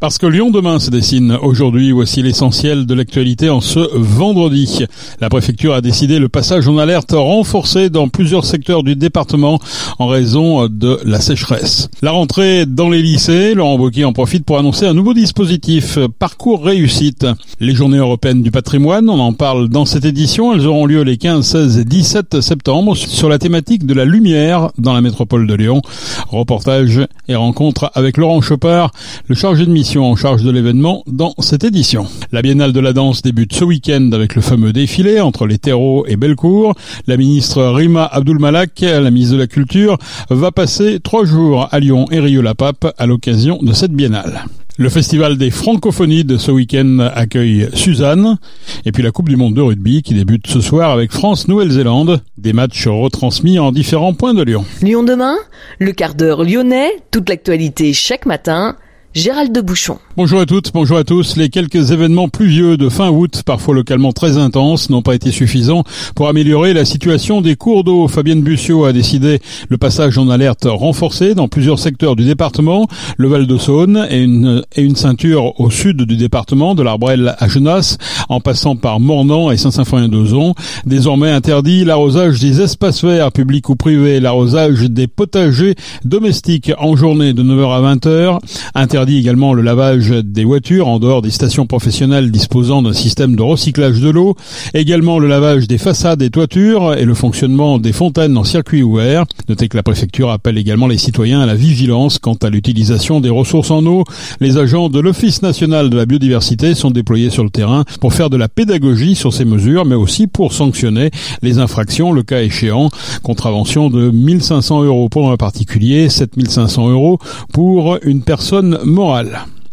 Parce que Lyon demain se dessine aujourd'hui, voici l'essentiel de l'actualité en ce vendredi. La préfecture a décidé le passage en alerte renforcé dans plusieurs secteurs du département en raison de la sécheresse. La rentrée dans les lycées, Laurent Wauquiez en profite pour annoncer un nouveau dispositif, Parcours Réussite. Les journées européennes du patrimoine, on en parle dans cette édition, elles auront lieu les 15, 16 et 17 septembre sur la thématique de la lumière dans la métropole de Lyon. Reportage et rencontre avec Laurent Chopard, le chargé de mission en charge de l'événement dans cette édition. La Biennale de la danse débute ce week-end avec le fameux défilé entre les terreaux et Bellecour. La ministre Rima Abdulmalak, la ministre de la Culture, va passer trois jours à Lyon et Rio-la-Pape à l'occasion de cette Biennale. Le festival des francophonies de ce week-end accueille Suzanne. Et puis la Coupe du Monde de rugby qui débute ce soir avec France-Nouvelle-Zélande. Des matchs retransmis en différents points de Lyon. Lyon demain, le quart d'heure lyonnais, toute l'actualité chaque matin Gérald de Bouchon. Bonjour à toutes, bonjour à tous. Les quelques événements pluvieux de fin août, parfois localement très intenses, n'ont pas été suffisants pour améliorer la situation des cours d'eau. Fabienne Bussiot a décidé le passage en alerte renforcé dans plusieurs secteurs du département, le Val de Saône et une, et une ceinture au sud du département, de l'Arbrelle à Genasse, en passant par Mornan et Saint-Symphorien-d'Ozon. Désormais interdit l'arrosage des espaces verts, publics ou privés, l'arrosage des potagers domestiques en journée de 9h à 20h, interdit dit également le lavage des voitures en dehors des stations professionnelles disposant d'un système de recyclage de l'eau, également le lavage des façades et toitures et le fonctionnement des fontaines en circuit ouvert. Notez que la préfecture appelle également les citoyens à la vigilance quant à l'utilisation des ressources en eau. Les agents de l'Office national de la biodiversité sont déployés sur le terrain pour faire de la pédagogie sur ces mesures, mais aussi pour sanctionner les infractions, le cas échéant. Contravention de 1500 euros pour un particulier, 7500 euros pour une personne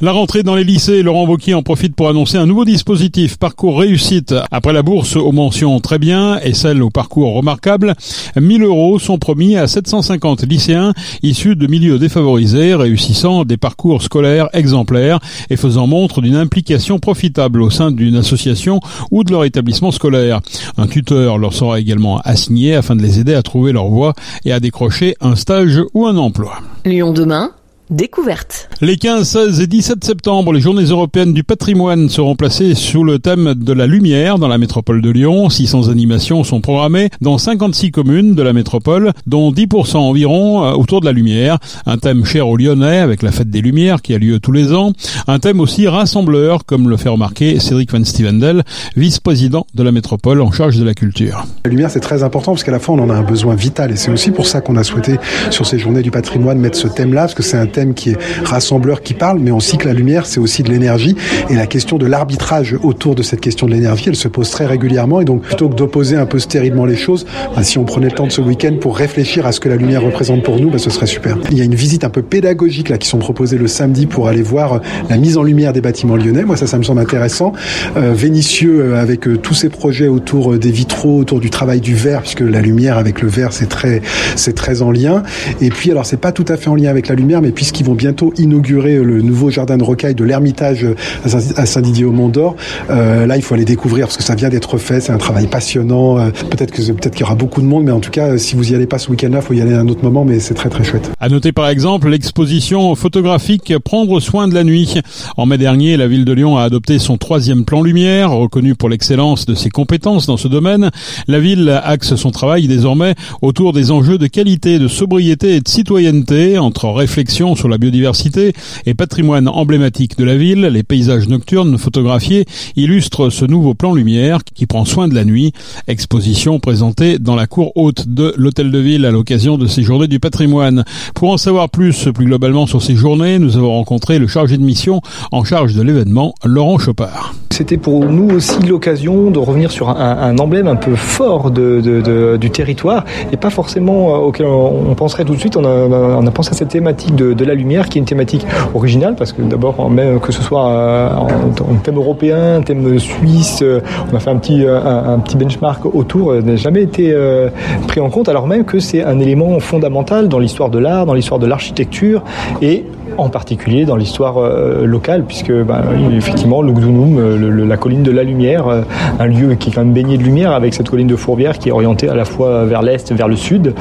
La rentrée dans les lycées, Laurent Wauquiez en profite pour annoncer un nouveau dispositif, parcours réussite. Après la bourse aux mentions très bien et celle au parcours remarquable, 1000 euros sont promis à 750 lycéens issus de milieux défavorisés, réussissant des parcours scolaires exemplaires et faisant montre d'une implication profitable au sein d'une association ou de leur établissement scolaire. Un tuteur leur sera également assigné afin de les aider à trouver leur voie et à décrocher un stage ou un emploi. Lyon demain découverte. Les 15, 16 et 17 septembre, les journées européennes du patrimoine seront placées sous le thème de la lumière dans la métropole de Lyon. 600 animations sont programmées dans 56 communes de la métropole, dont 10% environ euh, autour de la lumière. Un thème cher aux Lyonnais avec la fête des Lumières qui a lieu tous les ans. Un thème aussi rassembleur, comme le fait remarquer Cédric Van Stevendel, vice-président de la métropole en charge de la culture. La lumière, c'est très important parce qu'à la fois, on en a un besoin vital et c'est aussi pour ça qu'on a souhaité, sur ces journées du patrimoine, mettre ce thème-là, parce que c'est un thème qui est rassembleur, qui parle, mais on sait que la lumière, c'est aussi de l'énergie. Et la question de l'arbitrage autour de cette question de l'énergie, elle se pose très régulièrement. Et donc, plutôt que d'opposer un peu stérilement les choses, bah, si on prenait le temps de ce week-end pour réfléchir à ce que la lumière représente pour nous, bah, ce serait super. Il y a une visite un peu pédagogique là qui sont proposées le samedi pour aller voir euh, la mise en lumière des bâtiments lyonnais. Moi, ça, ça me semble intéressant. Euh, Vénitieux euh, avec euh, tous ces projets autour des vitraux, autour du travail du verre, puisque la lumière avec le verre, c'est très, c'est très en lien. Et puis, alors, c'est pas tout à fait en lien avec la lumière, mais puis puisqu'ils vont bientôt inaugurer le nouveau jardin de rocaille de l'Ermitage à Saint-Didier-au-Mont-d'Or. Euh, là, il faut aller découvrir parce que ça vient d'être fait. C'est un travail passionnant. Euh, peut-être que peut-être qu'il y aura beaucoup de monde, mais en tout cas, si vous y allez pas ce week-end-là, faut y aller à un autre moment. Mais c'est très très chouette. À noter par exemple l'exposition photographique Prendre soin de la nuit. En mai dernier, la ville de Lyon a adopté son troisième plan lumière, reconnu pour l'excellence de ses compétences dans ce domaine. La ville axe son travail désormais autour des enjeux de qualité, de sobriété et de citoyenneté entre réflexion sur la biodiversité et patrimoine emblématique de la ville, les paysages nocturnes photographiés illustrent ce nouveau plan lumière qui prend soin de la nuit. Exposition présentée dans la cour haute de l'hôtel de ville à l'occasion de ces journées du patrimoine. Pour en savoir plus, plus globalement sur ces journées, nous avons rencontré le chargé de mission en charge de l'événement, Laurent Chopard. C'était pour nous aussi l'occasion de revenir sur un, emblème un peu fort du territoire et pas forcément auquel on penserait tout de suite. On a pensé à cette thématique de, de la lumière qui est une thématique originale, parce que d'abord, même que ce soit en, thème européen, un thème suisse, euh, on a fait un petit, euh, un, un petit benchmark autour, euh, n'a jamais été pris en compte, alors même que c'est un élément fondamental dans l'histoire de l'art, dans l'histoire de l'architecture, et en particulier dans l'histoire locale, puisque ben, effectivement, le Gdounoum, la colline de la lumière, un lieu qui est quand même baigné de lumière, avec cette colline de Fourvière qui est orientée à la fois vers l'est, vers le sud,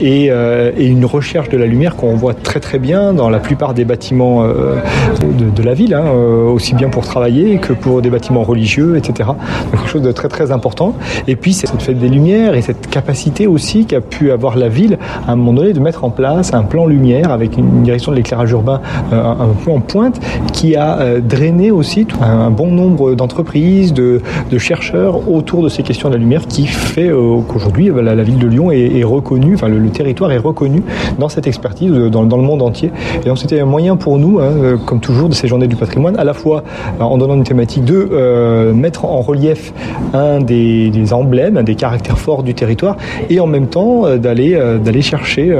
et, une recherche de la lumière qu'on voit très très bien dans la plupart des bâtiments de, la ville, hein, aussi bien pour travailler que pour des bâtiments religieux, etc. Donc, quelque chose de très très important. Et puis cette fête des lumières et cette capacité aussi qu'a pu avoir la ville à un moment donné de mettre en place un plan lumière avec une direction de l'éclairage urbain euh, un peu en pointe qui a euh, drainé aussi un bon nombre d'entreprises, de, chercheurs autour de ces questions de la lumière qui fait euh, qu'aujourd'hui la, ville de Lyon est, reconnue, enfin le, territoire est reconnu dans cette expertise dans, le monde entier. Et donc c'était un moyen pour nous, hein, comme toujours, de ces journées du patrimoine, à la fois en donnant une thématique de mettre en relief un des, emblèmes, un des caractères forts du territoire, et en même temps d'aller d'aller chercher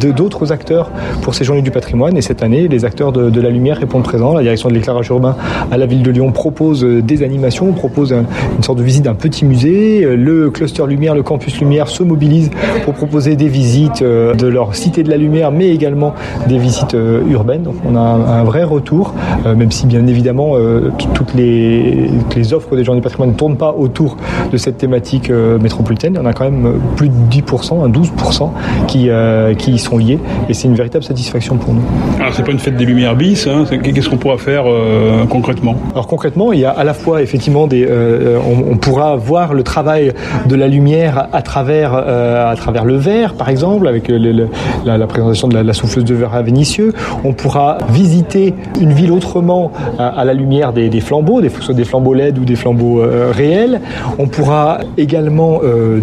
d'autres acteurs pour ces journées du patrimoine. Et cette année, les acteurs de, la lumière répondent présents. La direction de l'éclairage urbain à la ville de Lyon propose des animations, propose un, une sorte de visite d'un petit musée. Le cluster lumière, le campus lumière se mobilise pour proposer des visites de leur cité de la lumière, mais également des visites urbaines. Donc on a un, un vrai retour, même si bien évidemment toutes les, offres des journées du patrimoine ne tournent pas autour de cette thématique euh, métropolitaine. En a quand même plus de 10%, 12% qui, euh, qui y sont liés. Et c'est une véritable satisfaction pour nous. Alors, c'est pas une fête des Lumières bis. Hein. Qu'est-ce qu'on pourra faire euh, concrètement? Alors, concrètement, il y a à la fois, effectivement, des, euh, on, pourra voir le travail de la lumière à travers, euh, à travers le verre, par exemple, avec la, présentation de la, souffleuse de verre à Vénitieux. On pourra visiter une ville autrement à, la lumière des, des, flambeaux, soit des flambeaux LED ou des flambeaux réels. On pourra également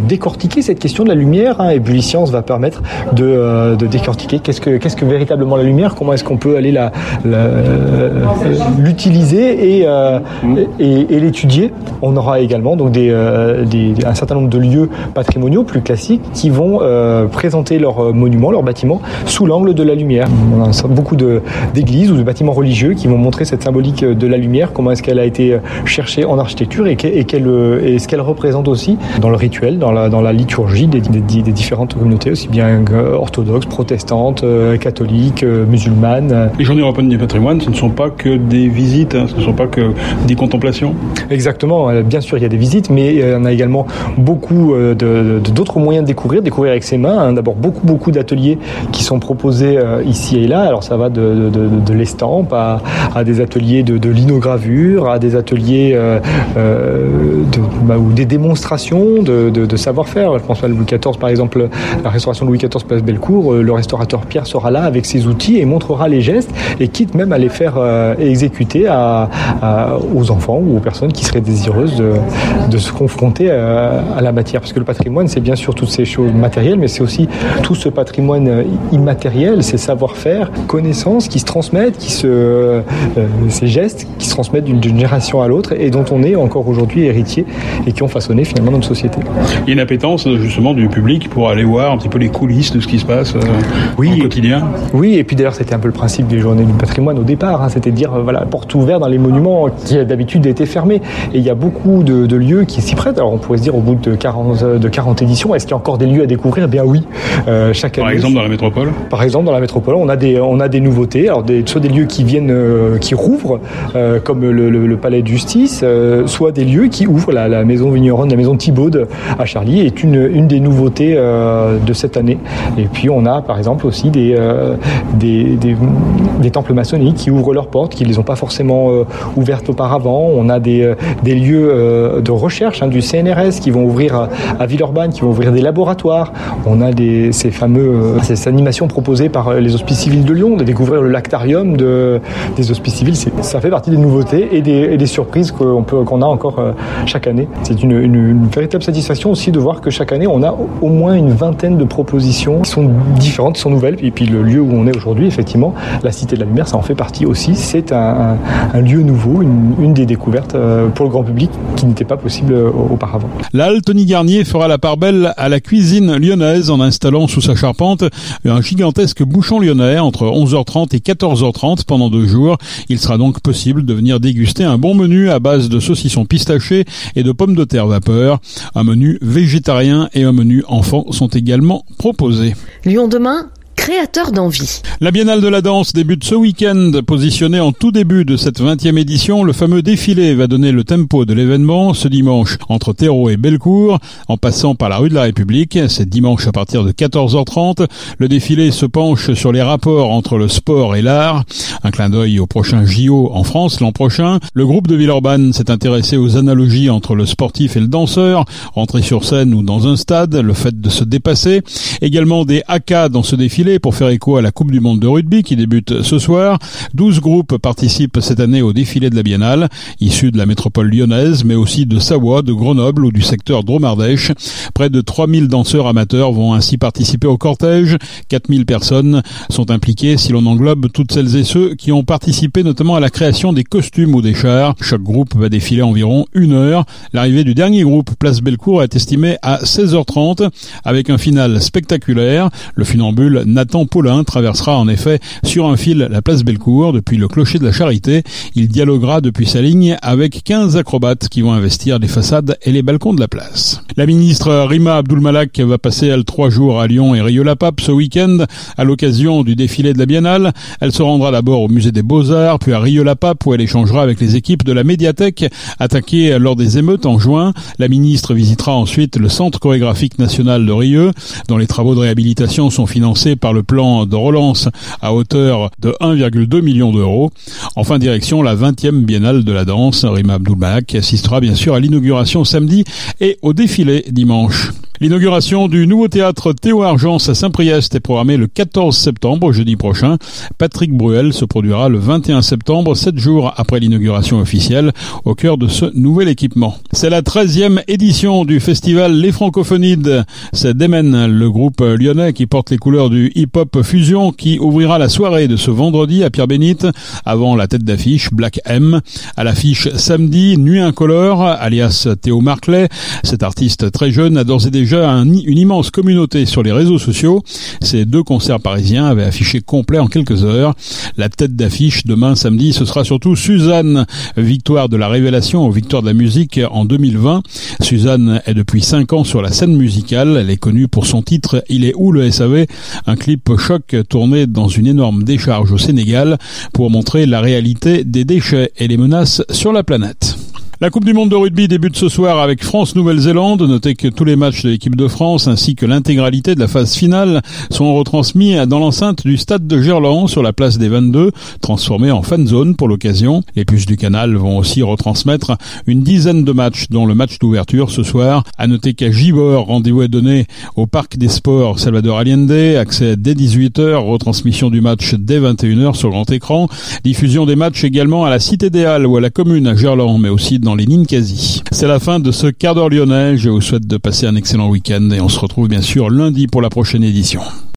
décortiquer cette question de la lumière. Hein, et Science va permettre de, de décortiquer qu'est-ce que, qu'est-ce que véritablement la lumière, comment est-ce qu'on peut aller la, la, l'utiliser et, euh, et, et, l'étudier. On aura également donc euh, des, un certain nombre de lieux patrimoniaux plus classiques qui vont euh, présenter leurs monuments, leurs bâtiments sous l'angle de la lumière. On a beaucoup d'églises ou de bâtiments religieux qui vont montrer cette symbolique de la lumière, comment est-ce qu'elle a été cherchée en architecture et, ce qu'elle représente aussi dans le rituel, dans la, dans la liturgie des, des, différentes communautés, aussi bien orthodoxes, protestantes, euh, catholiques, euh. Les journées européennes du patrimoine, ce ne sont pas que des visites, hein, ce ne sont pas que des contemplations Exactement, euh, bien sûr il y a des visites, mais il y en a également beaucoup de, d'autres moyens de découvrir, découvrir avec ses mains. Hein. D'abord beaucoup, beaucoup d'ateliers qui sont proposés ici et là, alors ça va de, de, de l'estampe à, à, des ateliers de, de linogravure, à des ateliers euh, bah, ou des démonstrations de savoir-faire. Je pense à Louis XIV, par exemple, la restauration de Louis XIV place Bellecour. Le restaurateur Pierre sera là avec ses outils et montrera les gestes et quitte même à les faire euh, exécuter à, à, aux enfants ou aux personnes qui seraient désireuses de, de se confronter à, à, la matière. Parce que le patrimoine, c'est bien sûr toutes ces choses matérielles, mais c'est aussi tout ce patrimoine immatériel, ces savoir-faire, connaissances qui se transmettent, qui se, euh, ces gestes qui se transmettent d'une génération à l'autre et dont on est encore aujourd'hui héritier et qui ont façonné finalement notre société. Il y a une appétence justement du public pour aller voir un petit peu les coulisses de ce qui se passe euh, oui, au quotidien. Oui, et puis d'ailleurs c'était un peu le principe des journées du patrimoine au départ, hein, c'était de dire euh, voilà porte ouverte dans les monuments qui d'habitude étaient fermés. Et il y a beaucoup de, de lieux qui s'y prêtent. Alors on pourrait se dire au bout de 40, de 40 éditions, est-ce qu'il y a encore des lieux à découvrir? Eh bien oui, euh, chaque année. Par exemple dans la métropole? Par exemple dans la métropole, on a des on a des nouveautés. Alors des, soit des lieux qui viennent euh, qui rouvrent euh, comme le, le, le, palais de justice, euh, soit des lieux qui ouvrent la, la maison vigneronne, la maison Thibaud à Charlie est une, une des nouveautés euh, de cette année. Et puis on a par exemple aussi des, euh, des, temples maçonniques qui ouvrent leurs portes, qui ne les ont pas forcément euh, ouvertes auparavant. On a des, euh, lieux euh, de recherche hein, du CNRS qui vont ouvrir à, à, Villeurbanne, qui vont ouvrir des laboratoires. On a ces fameux ces animations proposées par les hospices civils de Lyon, de découvrir le lactarium de, des hospices civils. Ça fait partie des nouveautés et des, surprises qu'on a encore chaque année. C'est une, une véritable satisfaction aussi de voir que chaque année, on a au moins une vingtaine de propositions qui sont différentes, qui sont nouvelles. Et puis le lieu où on est aujourd'hui, effectivement, la Cité de la Lumière, ça en fait partie aussi. C'est un, un, un, lieu nouveau, une, une, des découvertes euh, pour le grand public qui n'était pas possible euh, auparavant. Là, Tony Garnier fera la part belle à la cuisine lyonnaise en installant sous sa charpente un gigantesque bouchon lyonnais entre 11h30 et 14h30 pendant deux jours. Il sera donc possible de venir déguster un bon menu à base de saucissons pistachés et de pommes de terre vapeur. Un menu végétarien et un menu enfant sont également proposés. Lyon demain d'envie. La Biennale de la danse débute ce week-end. Positionné en tout début de cette 20e édition, le fameux défilé va donner le tempo de l'événement ce dimanche entre Terreau et Bellecour, en passant par la rue de la République. C'est dimanche à partir de 14h30. Le défilé se penche sur les rapports entre le sport et l'art. Un clin d'œil au prochain JO en France l'an prochain. Le groupe de Villeurbanne s'est intéressé aux analogies entre le sportif et le danseur, rentrer sur scène ou dans un stade, le fait de se dépasser. Également des AK dans ce défilé pour faire écho à la Coupe du Monde de rugby qui débute ce soir. 12 groupes participent cette année au défilé de la Biennale, issus de la métropole lyonnaise, mais aussi de Savoie, de Grenoble ou du secteur Dromardèche. Près de 3000 danseurs amateurs vont ainsi participer au cortège. 4000 personnes sont impliquées si l'on englobe toutes celles et ceux qui ont participé notamment à la création des costumes ou des chars. Chaque groupe va défiler environ une heure. L'arrivée du dernier groupe, Place Bellecour, est estimée à 16h30 avec un final spectaculaire. Le funambule Nathan Paulin traversera en effet sur un fil la place Bellecour depuis le clocher de la Charité. Il dialoguera depuis sa ligne avec 15 acrobates qui vont investir les façades et les balcons de la place. La ministre Rima Abdulmalak va passer elle trois jours à Lyon et Rio-la-Pape ce week-end à l'occasion du défilé de la Biennale. Elle se rendra d'abord au musée des Beaux-Arts, puis à Rio-la-Pape où elle échangera avec les équipes de la médiathèque attaquée lors des émeutes en juin. La ministre visitera ensuite le centre chorégraphique national de Rieux, dont les travaux de réhabilitation sont financés par le plan de relance à hauteur de 1,2 million d'euros. Enfin, direction la 20e biennale de la danse. Rima Abdulbak assistera bien sûr à l'inauguration samedi et au défilé dimanche. L'inauguration du nouveau théâtre Théo Argence à Saint-Priest est programmée le 14 septembre, jeudi prochain. Patrick Bruel se produira le 21 septembre, sept jours après l'inauguration officielle, au cœur de ce nouvel équipement. C'est la 13e édition du festival Les Francophonides. C'est Demen, le groupe lyonnais qui porte les couleurs du hip-hop fusion, qui ouvrira la soirée de ce vendredi à Pierre-Bénite, avant la tête d'affiche Black M. À l'affiche samedi, Nuit Incolore, alias Théo Marclay. Cet artiste très jeune a d'ores et déjà une immense communauté sur les réseaux sociaux. Ces deux concerts parisiens avaient affiché complet en quelques heures. La tête d'affiche demain samedi, ce sera surtout Suzanne, victoire de la révélation aux victoires de la musique en 2020. Suzanne est depuis 5 ans sur la scène musicale. Elle est connue pour son titre Il est où? le SAV Un clip choc tourné dans une énorme décharge au Sénégal pour montrer la réalité des déchets et les menaces sur la planète. La Coupe du Monde de rugby débute ce soir avec France-Nouvelle-Zélande. Notez que tous les matchs de l'équipe de France ainsi que l'intégralité de la phase finale sont retransmis dans l'enceinte du stade de Gerland sur la place des 22, transformée en fan zone pour l'occasion. Les puces du canal vont aussi retransmettre une dizaine de matchs, dont le match d'ouverture ce soir. À noter qu'à Gibor, rendez-vous est donné au Parc des Sports Salvador Allende, accès dès 18h, retransmission du match dès 21h sur grand écran, diffusion des matchs également à la Cité des Halles ou à la commune à Gerland, mais aussi les. C'est la fin de ce quart d'heure lyonnais. Je vous souhaite de passer un excellent week-end et on se retrouve bien sûr lundi pour la prochaine édition.